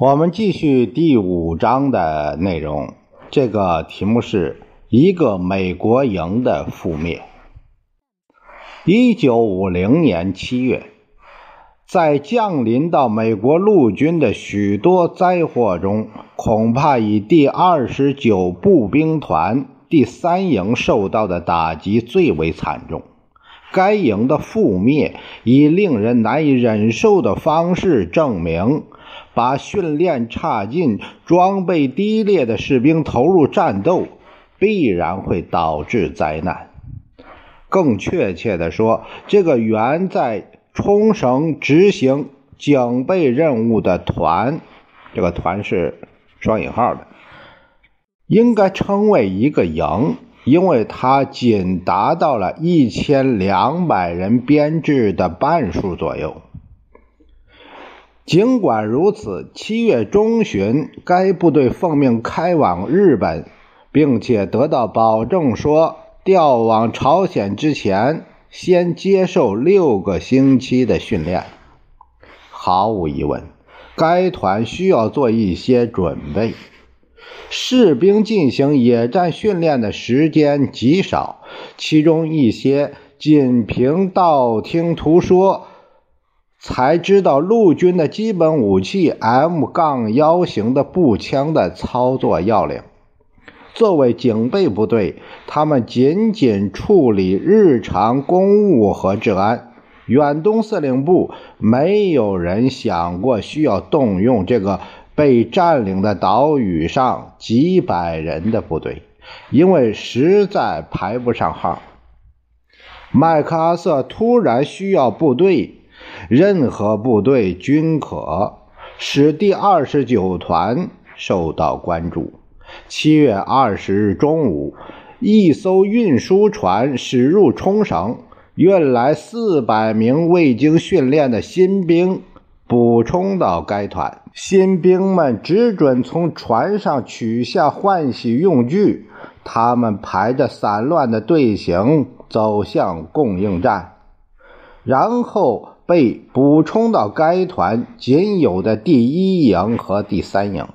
我们继续第五章的内容，这个题目是一个美国营的覆灭。一九五零年七月，在降临到美国陆军的许多灾祸中，恐怕以第二十九步兵团第三营受到的打击最为惨重。该营的覆灭以令人难以忍受的方式证明。把训练差劲、装备低劣的士兵投入战斗，必然会导致灾难。更确切地说，这个原在冲绳执行警备任务的团，这个团是双引号的，应该称为一个营，因为它仅达到了一千两百人编制的半数左右。尽管如此，七月中旬，该部队奉命开往日本，并且得到保证说，调往朝鲜之前，先接受六个星期的训练。毫无疑问，该团需要做一些准备。士兵进行野战训练的时间极少，其中一些仅凭道听途说。才知道陆军的基本武器 M 杠幺型的步枪的操作要领。作为警备部队，他们仅仅处理日常公务和治安。远东司令部没有人想过需要动用这个被占领的岛屿上几百人的部队，因为实在排不上号。麦克阿瑟突然需要部队。任何部队均可使第二十九团受到关注。七月二十日中午，一艘运输船驶入冲绳，运来四百名未经训练的新兵，补充到该团。新兵们只准从船上取下换洗用具，他们排着散乱的队形走向供应站，然后。被补充到该团仅有的第一营和第三营，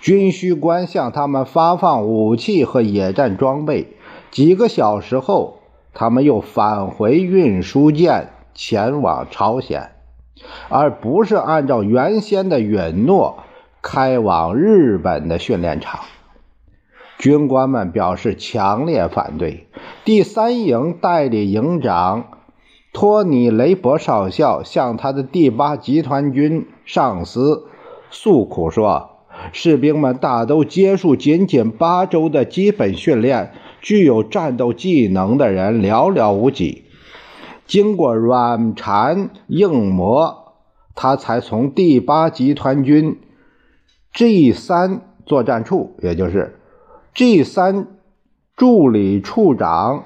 军需官向他们发放武器和野战装备。几个小时后，他们又返回运输舰前往朝鲜，而不是按照原先的允诺开往日本的训练场。军官们表示强烈反对。第三营代理营长。托尼·雷伯少校向他的第八集团军上司诉苦说：“士兵们大都接受仅仅八周的基本训练，具有战斗技能的人寥寥无几。经过软缠硬磨，他才从第八集团军 G 三作战处，也就是 G 三助理处长。”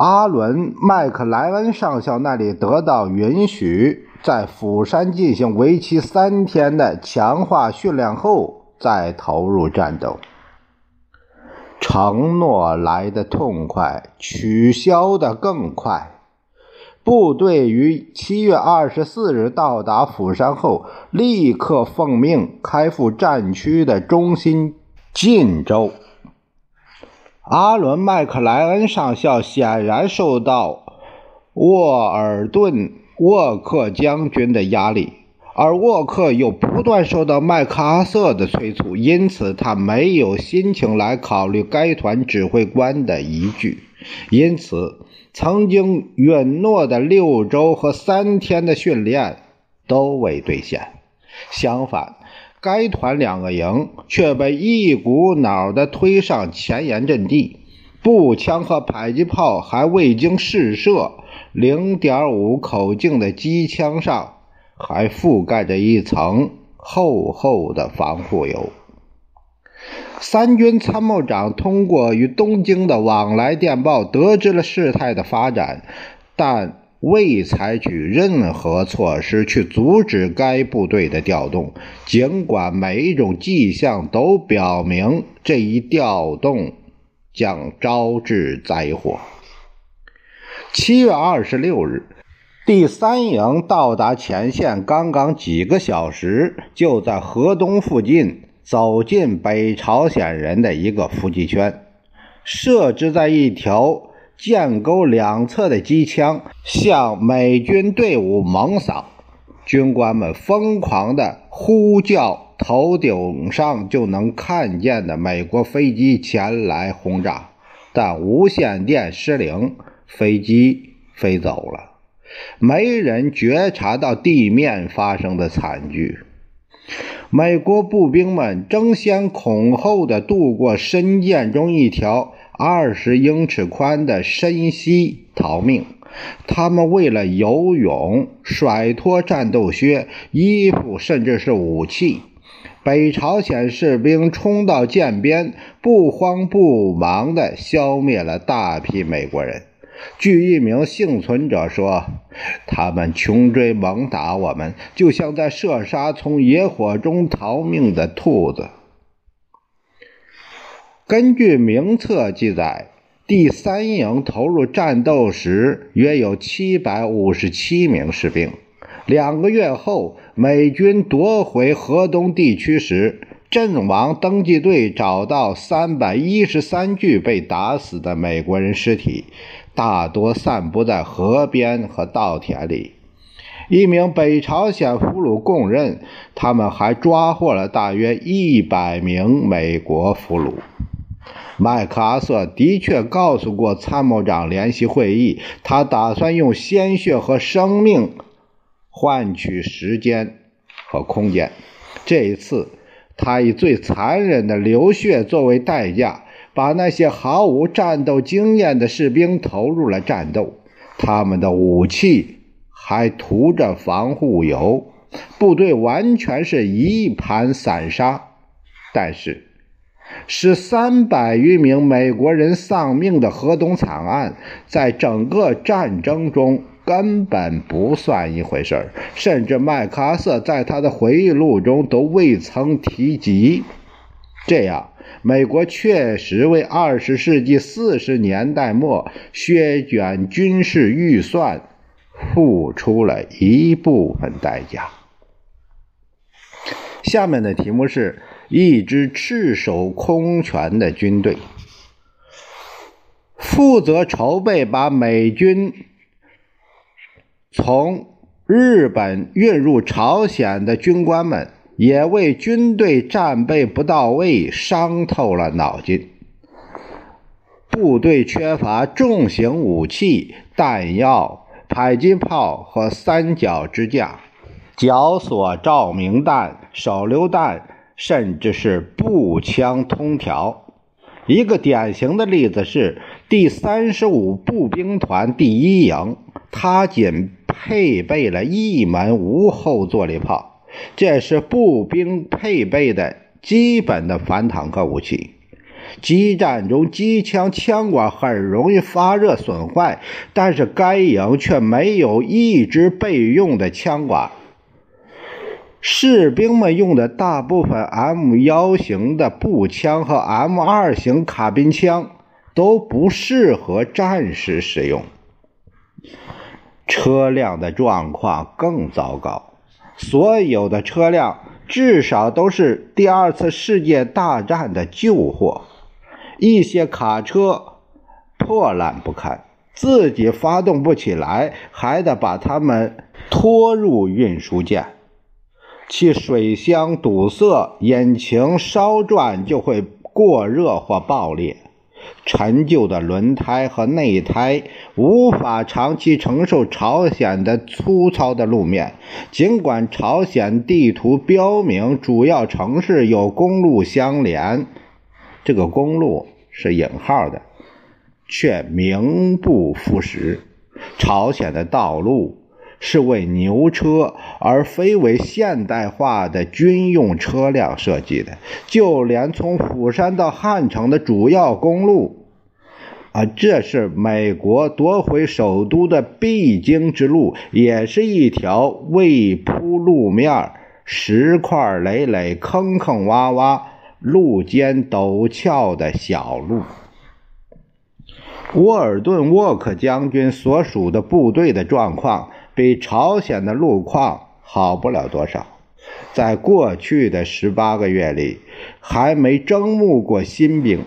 阿伦·麦克莱恩上校那里得到允许，在釜山进行为期三天的强化训练后，再投入战斗。承诺来得痛快，取消的更快。部队于七月二十四日到达釜山后，立刻奉命开赴战区的中心晋州。阿伦·麦克莱恩上校显然受到沃尔顿·沃克将军的压力，而沃克又不断受到麦克阿瑟的催促，因此他没有心情来考虑该团指挥官的依据。因此，曾经允诺的六周和三天的训练都未兑现。相反，该团两个营却被一股脑地推上前沿阵地，步枪和迫击炮还未经试射，零点五口径的机枪上还覆盖着一层厚厚的防护油。三军参谋长通过与东京的往来电报得知了事态的发展，但未采取任何措施去阻止该部队的调动。尽管每一种迹象都表明这一调动将招致灾祸。七月二十六日，第三营到达前线刚刚几个小时，就在河东附近。走进北朝鲜人的一个伏击圈，设置在一条箭沟两侧的机枪向美军队伍猛扫，军官们疯狂地呼叫，头顶上就能看见的美国飞机前来轰炸，但无线电失灵，飞机飞走了，没人觉察到地面发生的惨剧。美国步兵们争先恐后地渡过深涧中一条二十英尺宽的深溪逃命。他们为了游泳，甩脱战斗靴、衣服，甚至是武器。北朝鲜士兵冲到涧边，不慌不忙地消灭了大批美国人。据一名幸存者说，他们穷追猛打我们，就像在射杀从野火中逃命的兔子。根据名册记载，第三营投入战斗时约有七百五十七名士兵。两个月后，美军夺回河东地区时，阵亡登记队找到三百一十三具被打死的美国人尸体。大多散布在河边和稻田里。一名北朝鲜俘虏供认，他们还抓获了大约一百名美国俘虏。麦克阿瑟的确告诉过参谋长联席会议，他打算用鲜血和生命换取时间和空间。这一次，他以最残忍的流血作为代价。把那些毫无战斗经验的士兵投入了战斗，他们的武器还涂着防护油，部队完全是一盘散沙。但是，使三百余名美国人丧命的河东惨案，在整个战争中根本不算一回事儿，甚至麦克阿瑟在他的回忆录中都未曾提及。这样。美国确实为二十世纪四十年代末削减军事预算付出了一部分代价。下面的题目是一支赤手空拳的军队，负责筹备把美军从日本运入朝鲜的军官们。也为军队战备不到位伤透了脑筋。部队缺乏重型武器、弹药、迫击炮和三角支架、绞索照明弹、手榴弹，甚至是步枪通条。一个典型的例子是第三十五步兵团第一营，它仅配备了一门无后坐力炮。这是步兵配备的基本的反坦克武器。激战中，机枪枪管很容易发热损坏，但是该营却没有一支备用的枪管。士兵们用的大部分 M 幺型的步枪和 M 二型卡宾枪都不适合战时使用。车辆的状况更糟糕。所有的车辆至少都是第二次世界大战的旧货，一些卡车破烂不堪，自己发动不起来，还得把它们拖入运输舰，其水箱堵塞，引擎稍转就会过热或爆裂。陈旧的轮胎和内胎无法长期承受朝鲜的粗糙的路面。尽管朝鲜地图标明主要城市有公路相连，这个公路是引号的，却名不副实。朝鲜的道路是为牛车而非为现代化的军用车辆设计的，就连从釜山到汉城的主要公路，啊，这是美国夺回首都的必经之路，也是一条未铺路面、石块累累、坑坑洼洼、路肩陡峭的小路。沃尔顿·沃克将军所属的部队的状况比朝鲜的路况好不了多少。在过去的十八个月里，还没征募过新兵。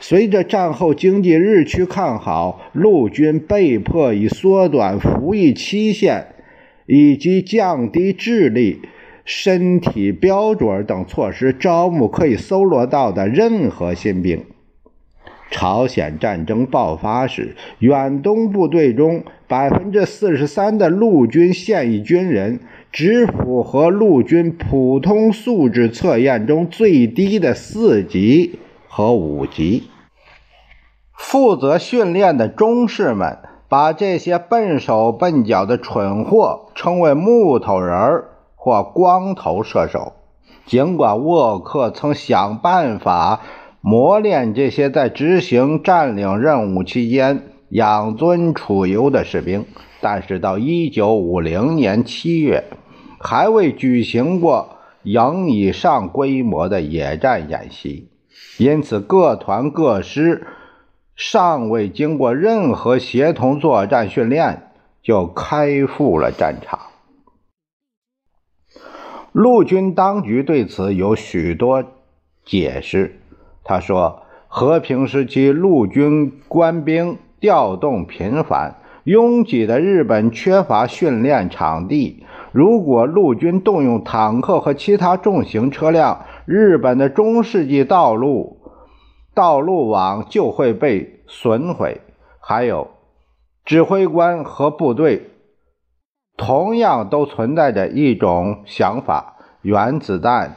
随着战后经济日趋看好，陆军被迫以缩短服役期限以及降低智力、身体标准等措施招募可以搜罗到的任何新兵。朝鲜战争爆发时，远东部队中百分之四十三的陆军现役军人只符合陆军普通素质测验中最低的四级和五级。负责训练的中士们把这些笨手笨脚的蠢货称为“木头人”或“光头射手”。尽管沃克曾想办法。磨练这些在执行占领任务期间养尊处优的士兵，但是到1950年7月，还未举行过营以上规模的野战演习，因此各团各师尚未经过任何协同作战训练就开赴了战场。陆军当局对此有许多解释。他说：“和平时期，陆军官兵调动频繁，拥挤的日本缺乏训练场地。如果陆军动用坦克和其他重型车辆，日本的中世纪道路道路网就会被损毁。还有，指挥官和部队同样都存在着一种想法：原子弹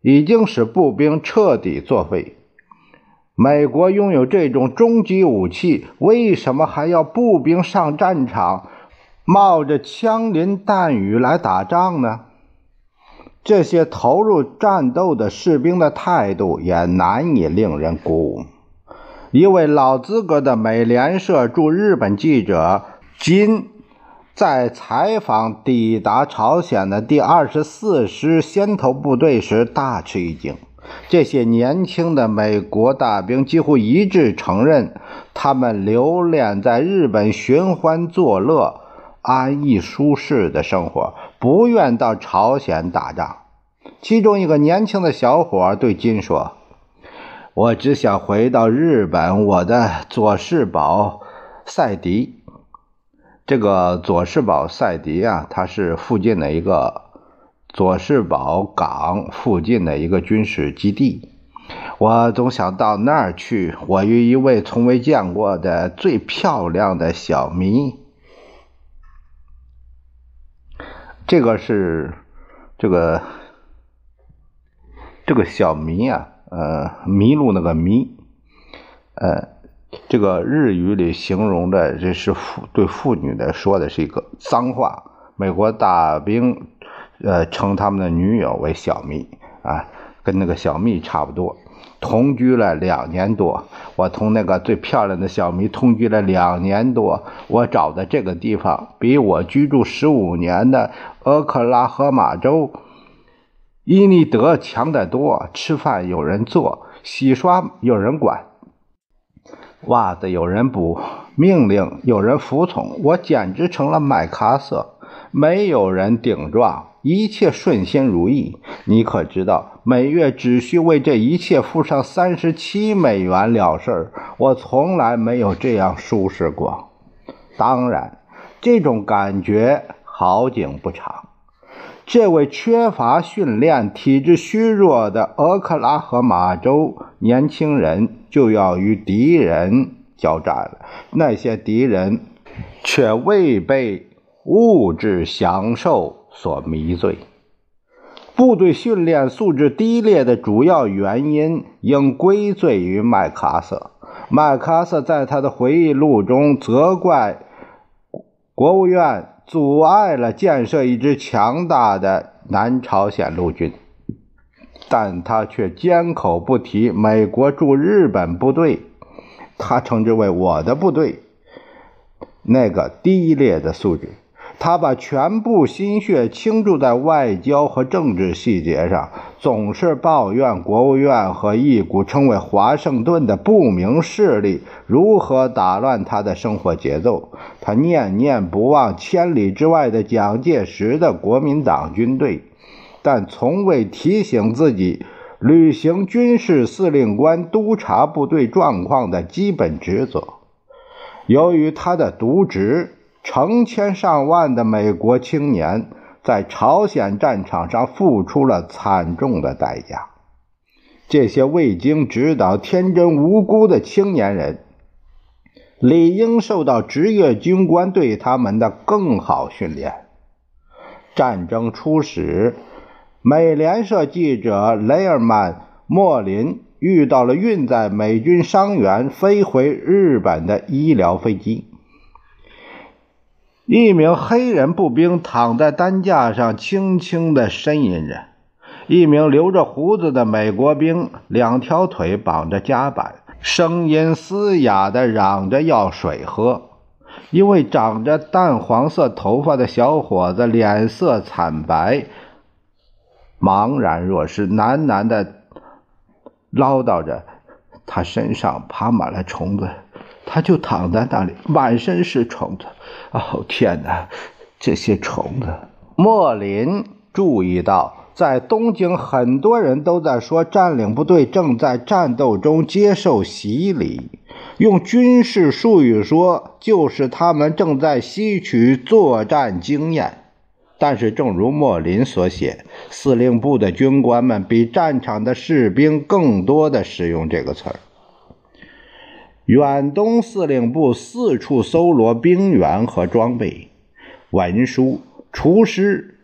已经使步兵彻底作废。”美国拥有这种终极武器，为什么还要步兵上战场，冒着枪林弹雨来打仗呢？这些投入战斗的士兵的态度也难以令人鼓舞。一位老资格的美联社驻日本记者金在采访抵达朝鲜的第二十四师先头部队时大吃一惊。这些年轻的美国大兵几乎一致承认，他们留恋在日本寻欢作乐、安逸舒适的生活，不愿到朝鲜打仗。其中一个年轻的小伙对金说：“我只想回到日本，我的佐世保赛迪。这个佐世保赛迪啊，他是附近的一个。”佐世保港附近的一个军事基地，我总想到那儿去。我与一位从未见过的最漂亮的小迷，这个是这个这个小迷啊，呃，迷路那个迷，呃，这个日语里形容的这是妇对妇女的说的是一个脏话。美国大兵。呃，称他们的女友为小蜜啊，跟那个小蜜差不多。同居了两年多，我同那个最漂亮的小蜜同居了两年多。我找的这个地方比我居住十五年的俄克拉荷马州伊尼德强得多。吃饭有人做，洗刷有人管，袜子有人补，命令有人服从。我简直成了麦卡瑟，没有人顶撞。一切顺心如意，你可知道，每月只需为这一切付上三十七美元了事儿。我从来没有这样舒适过。当然，这种感觉好景不长。这位缺乏训练、体质虚弱的俄克拉荷马州年轻人就要与敌人交战了。那些敌人却未被物质享受。所迷醉，部队训练素质低劣的主要原因应归罪于麦克阿瑟。麦克阿瑟在他的回忆录中责怪国务院阻碍了建设一支强大的南朝鲜陆军，但他却缄口不提美国驻日本部队，他称之为“我的部队”，那个低劣的素质。他把全部心血倾注在外交和政治细节上，总是抱怨国务院和一股称为华盛顿的不明势力如何打乱他的生活节奏。他念念不忘千里之外的蒋介石的国民党军队，但从未提醒自己履行军事司令官督察部队状况的基本职责。由于他的渎职。成千上万的美国青年在朝鲜战场上付出了惨重的代价。这些未经指导、天真无辜的青年人，理应受到职业军官对他们的更好训练。战争初始，美联社记者雷尔曼·莫林遇到了运载美军伤员飞回日本的医疗飞机。一名黑人步兵躺在担架上，轻轻地呻吟着。一名留着胡子的美国兵，两条腿绑着夹板，声音嘶哑地嚷着要水喝。一位长着淡黄色头发的小伙子脸色惨白，茫然若失，喃喃地唠叨着：“他身上爬满了虫子。”他就躺在那里，满身是虫子。哦，天哪！这些虫子。莫林注意到，在东京，很多人都在说占领部队正在战斗中接受洗礼。用军事术语说，就是他们正在吸取作战经验。但是，正如莫林所写，司令部的军官们比战场的士兵更多的使用这个词儿。远东司令部四处搜罗兵员和装备，文书、厨师、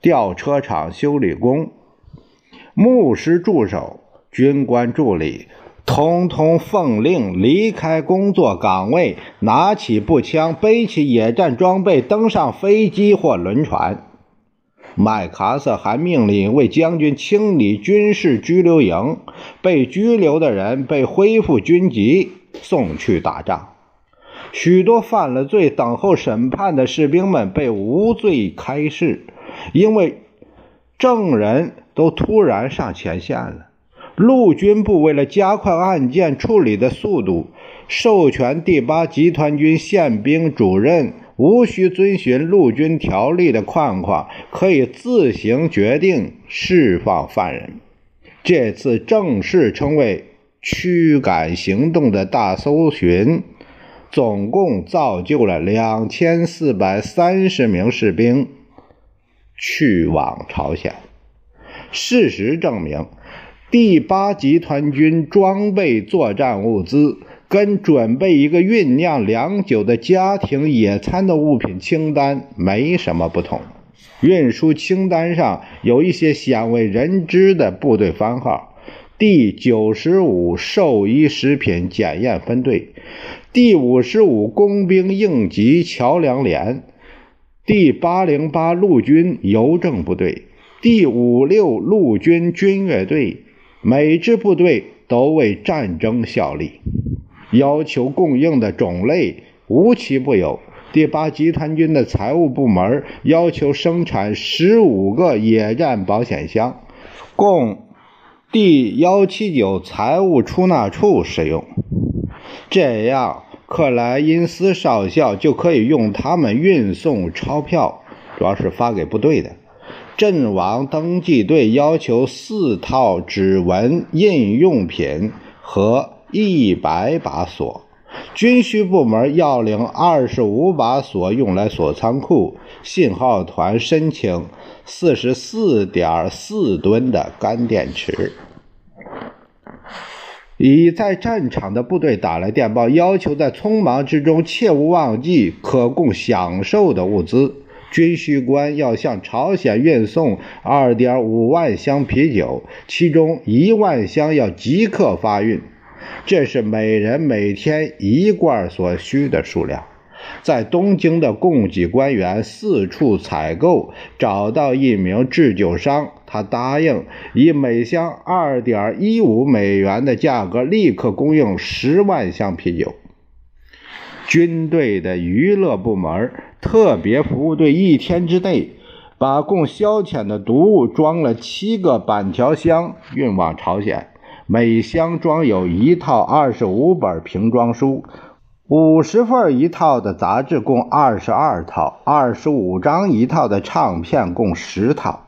吊车厂修理工、牧师助手、军官助理，通通奉令离开工作岗位，拿起步枪，背起野战装备，登上飞机或轮船。麦克阿瑟还命令为将军清理军事拘留营，被拘留的人被恢复军籍。送去打仗，许多犯了罪、等候审判的士兵们被无罪开释，因为证人都突然上前线了。陆军部为了加快案件处理的速度，授权第八集团军宪兵主任无需遵循陆军条例的框框，可以自行决定释放犯人。这次正式称为。驱赶行动的大搜寻，总共造就了两千四百三十名士兵去往朝鲜。事实证明，第八集团军装备作战物资跟准备一个酝酿良久的家庭野餐的物品清单没什么不同。运输清单上有一些鲜为人知的部队番号。第九十五兽医食品检验分队，第五十五工兵应急桥梁连，第八零八陆军邮政部队，第五六陆军军乐队，每支部队都为战争效力。要求供应的种类无奇不有。第八集团军的财务部门要求生产十五个野战保险箱，共。第幺七九财务出纳处使用，这样克莱因斯少校就可以用它们运送钞票，主要是发给部队的。阵亡登记队要求四套指纹印用品和一百把锁，军需部门要领二十五把锁用来锁仓库。信号团申请四十四点四吨的干电池。已在战场的部队打来电报，要求在匆忙之中切勿忘记可供享受的物资。军需官要向朝鲜运送2.5万箱啤酒，其中一万箱要即刻发运。这是每人每天一罐所需的数量。在东京的供给官员四处采购，找到一名制酒商，他答应以每箱二点一五美元的价格立刻供应十万箱啤酒。军队的娱乐部门特别服务队一天之内把供消遣的毒物装了七个板条箱运往朝鲜，每箱装有一套二十五本瓶装书。五十份一套的杂志共二十二套，二十五张一套的唱片共十套。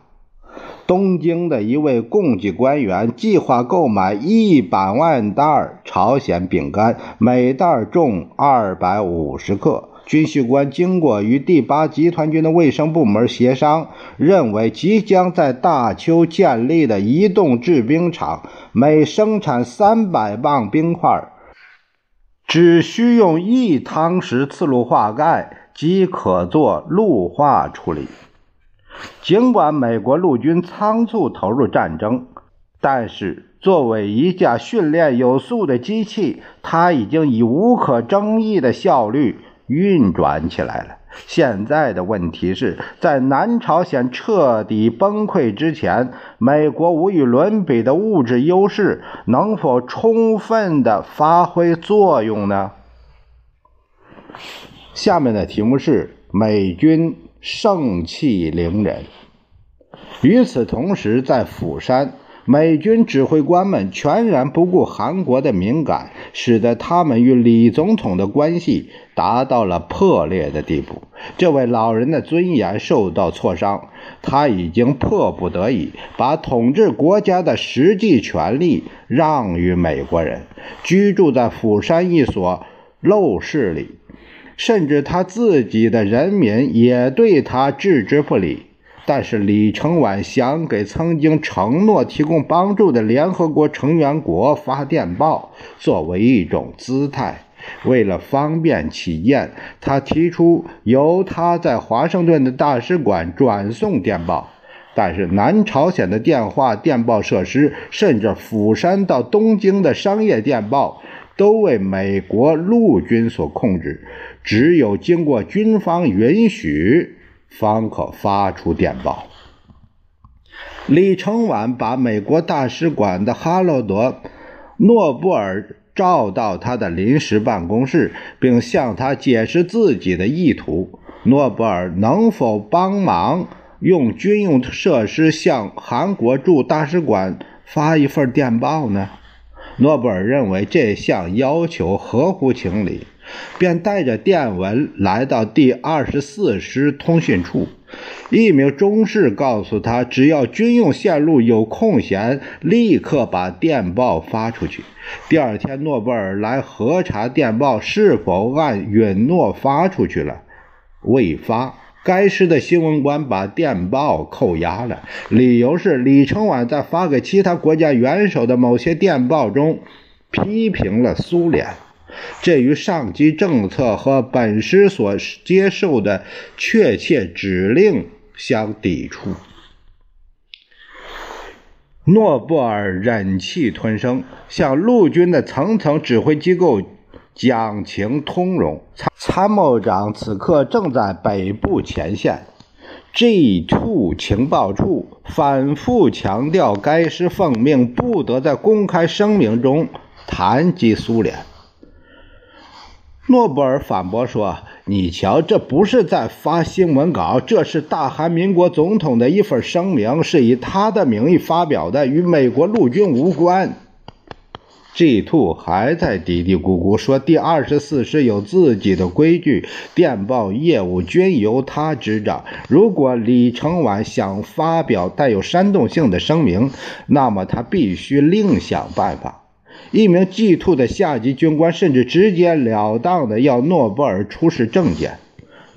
东京的一位供给官员计划购买一百万袋朝鲜饼干，每袋重二百五十克。军需官经过与第八集团军的卫生部门协商，认为即将在大邱建立的移动制冰厂每生产三百磅冰块。只需用一汤匙次氯化钙即可做氯化处理。尽管美国陆军仓促投入战争，但是作为一架训练有素的机器，它已经以无可争议的效率运转起来了。现在的问题是在南朝鲜彻底崩溃之前，美国无与伦比的物质优势能否充分的发挥作用呢？下面的题目是：美军盛气凌人。与此同时，在釜山。美军指挥官们全然不顾韩国的敏感，使得他们与李总统的关系达到了破裂的地步。这位老人的尊严受到挫伤，他已经迫不得已把统治国家的实际权力让与美国人。居住在釜山一所陋室里，甚至他自己的人民也对他置之不理。但是李承晚想给曾经承诺提供帮助的联合国成员国发电报，作为一种姿态。为了方便起见，他提出由他在华盛顿的大使馆转送电报。但是南朝鲜的电话电报设施，甚至釜山到东京的商业电报，都为美国陆军所控制，只有经过军方允许。方可发出电报。李承晚把美国大使馆的哈罗德·诺布尔召到他的临时办公室，并向他解释自己的意图。诺布尔能否帮忙用军用设施向韩国驻大使馆发一份电报呢？诺布尔认为这项要求合乎情理。便带着电文来到第二十四师通讯处，一名中士告诉他，只要军用线路有空闲，立刻把电报发出去。第二天，诺贝尔来核查电报是否按允诺发出去了，未发。该师的新闻官把电报扣押了，理由是李承晚在发给其他国家元首的某些电报中批评了苏联。这与上级政策和本师所接受的确切指令相抵触。诺布尔忍气吞声，向陆军的层层指挥机构讲情通融。参参谋长此刻正在北部前线，G2 情报处反复强调，该师奉命不得在公开声明中谈及苏联。诺布尔反驳说：“你瞧，这不是在发新闻稿，这是大韩民国总统的一份声明，是以他的名义发表的，与美国陆军无关。”G Two 还在嘀嘀咕咕说：“第二十四师有自己的规矩，电报业务均由他执掌。如果李承晚想发表带有煽动性的声明，那么他必须另想办法。”一名 G2 的下级军官甚至直截了当地要诺布尔出示证件。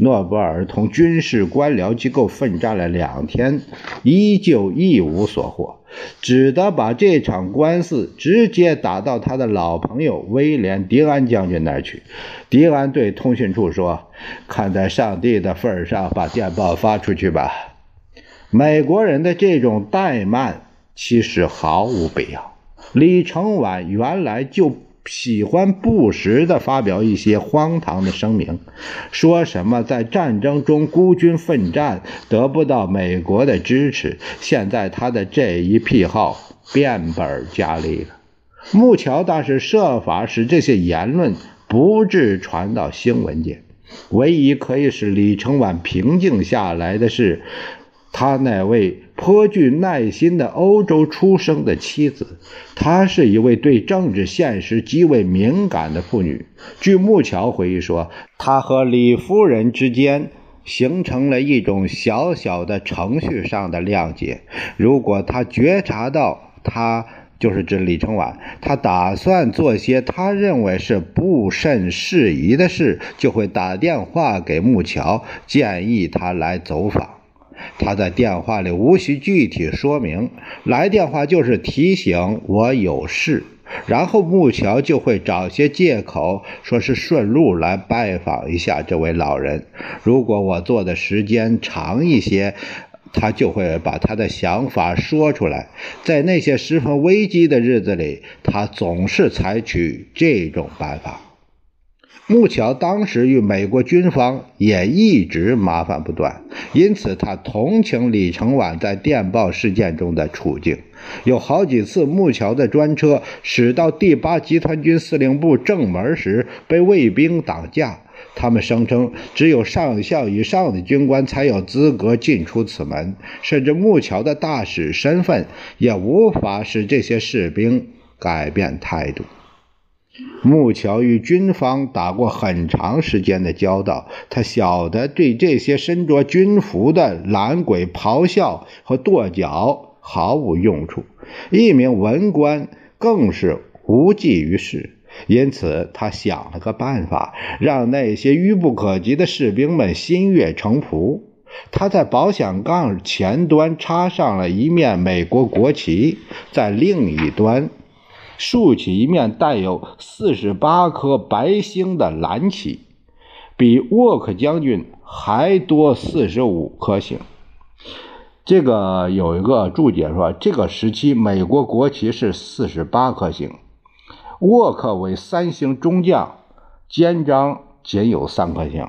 诺布尔同军事官僚机构奋战了两天，依旧一无所获，只得把这场官司直接打到他的老朋友威廉·迪安将军那儿去。迪安对通讯处说：“看在上帝的份上，把电报发出去吧。”美国人的这种怠慢其实毫无必要。李承晚原来就喜欢不时地发表一些荒唐的声明，说什么在战争中孤军奋战得不到美国的支持。现在他的这一癖好变本加厉了。木桥大使设法使这些言论不致传到新闻界。唯一可以使李承晚平静下来的是。他那位颇具耐心的欧洲出生的妻子，她是一位对政治现实极为敏感的妇女。据木桥回忆说，他和李夫人之间形成了一种小小的程序上的谅解。如果他觉察到他就是指李承晚，他打算做些他认为是不甚适宜的事，就会打电话给木桥，建议他来走访。他在电话里无需具体说明，来电话就是提醒我有事，然后木桥就会找些借口，说是顺路来拜访一下这位老人。如果我做的时间长一些，他就会把他的想法说出来。在那些十分危机的日子里，他总是采取这种办法。木桥当时与美国军方也一直麻烦不断，因此他同情李承晚在电报事件中的处境。有好几次，木桥的专车驶到第八集团军司令部正门时被卫兵挡架，他们声称只有上校以上的军官才有资格进出此门，甚至木桥的大使身份也无法使这些士兵改变态度。木桥与军方打过很长时间的交道，他晓得对这些身着军服的懒鬼咆哮和跺脚毫无用处。一名文官更是无济于事，因此他想了个办法，让那些愚不可及的士兵们心悦诚服。他在保险杠前端插上了一面美国国旗，在另一端。竖起一面带有四十八颗白星的蓝旗，比沃克将军还多四十五颗星。这个有一个注解说，这个时期美国国旗是四十八颗星，沃克为三星中将，肩章仅有三颗星。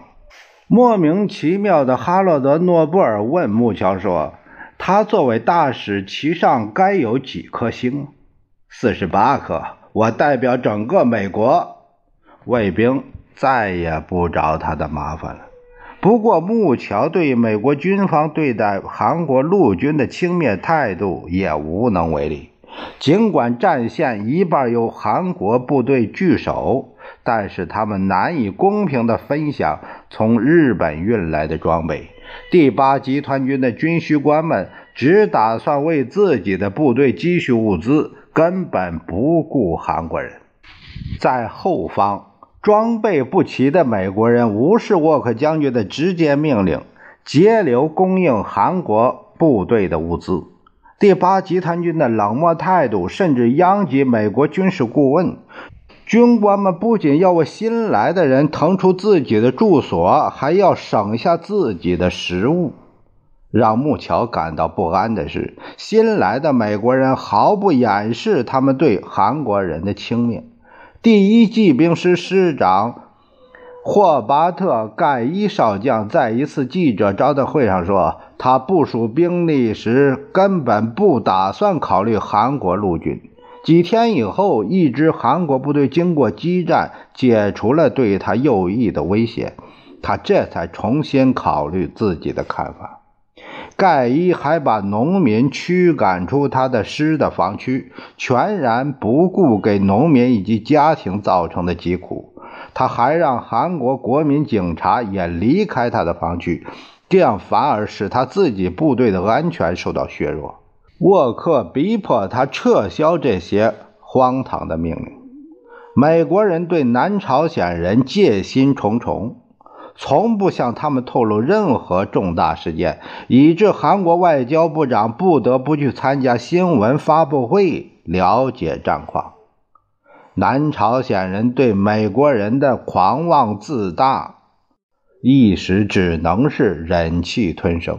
莫名其妙的哈洛德·诺布尔问木桥说：“他作为大使，旗上该有几颗星？”四十八颗，我代表整个美国。卫兵再也不找他的麻烦了。不过，木桥对美国军方对待韩国陆军的轻蔑态度也无能为力。尽管战线一半由韩国部队据守，但是他们难以公平地分享从日本运来的装备。第八集团军的军需官们只打算为自己的部队积蓄物资。根本不顾韩国人，在后方装备不齐的美国人无视沃克将军的直接命令，截留供应韩国部队的物资。第八集团军的冷漠态度甚至殃及美国军事顾问。军官们不仅要为新来的人腾出自己的住所，还要省下自己的食物。让木桥感到不安的是，新来的美国人毫不掩饰他们对韩国人的轻蔑。第一骑兵师师长霍巴特·盖伊少将在一次记者招待会上说：“他部署兵力时根本不打算考虑韩国陆军。”几天以后，一支韩国部队经过激战，解除了对他右翼的威胁，他这才重新考虑自己的看法。盖伊还把农民驱赶出他的师的防区，全然不顾给农民以及家庭造成的疾苦。他还让韩国国民警察也离开他的防区，这样反而使他自己部队的安全受到削弱。沃克逼迫他撤销这些荒唐的命令。美国人对南朝鲜人戒心重重。从不向他们透露任何重大事件，以致韩国外交部长不得不去参加新闻发布会了解战况。南朝鲜人对美国人的狂妄自大，一时只能是忍气吞声。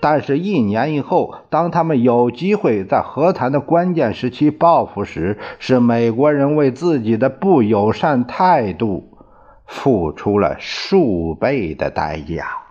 但是，一年以后，当他们有机会在和谈的关键时期报复时，是美国人为自己的不友善态度付出了数倍的代价。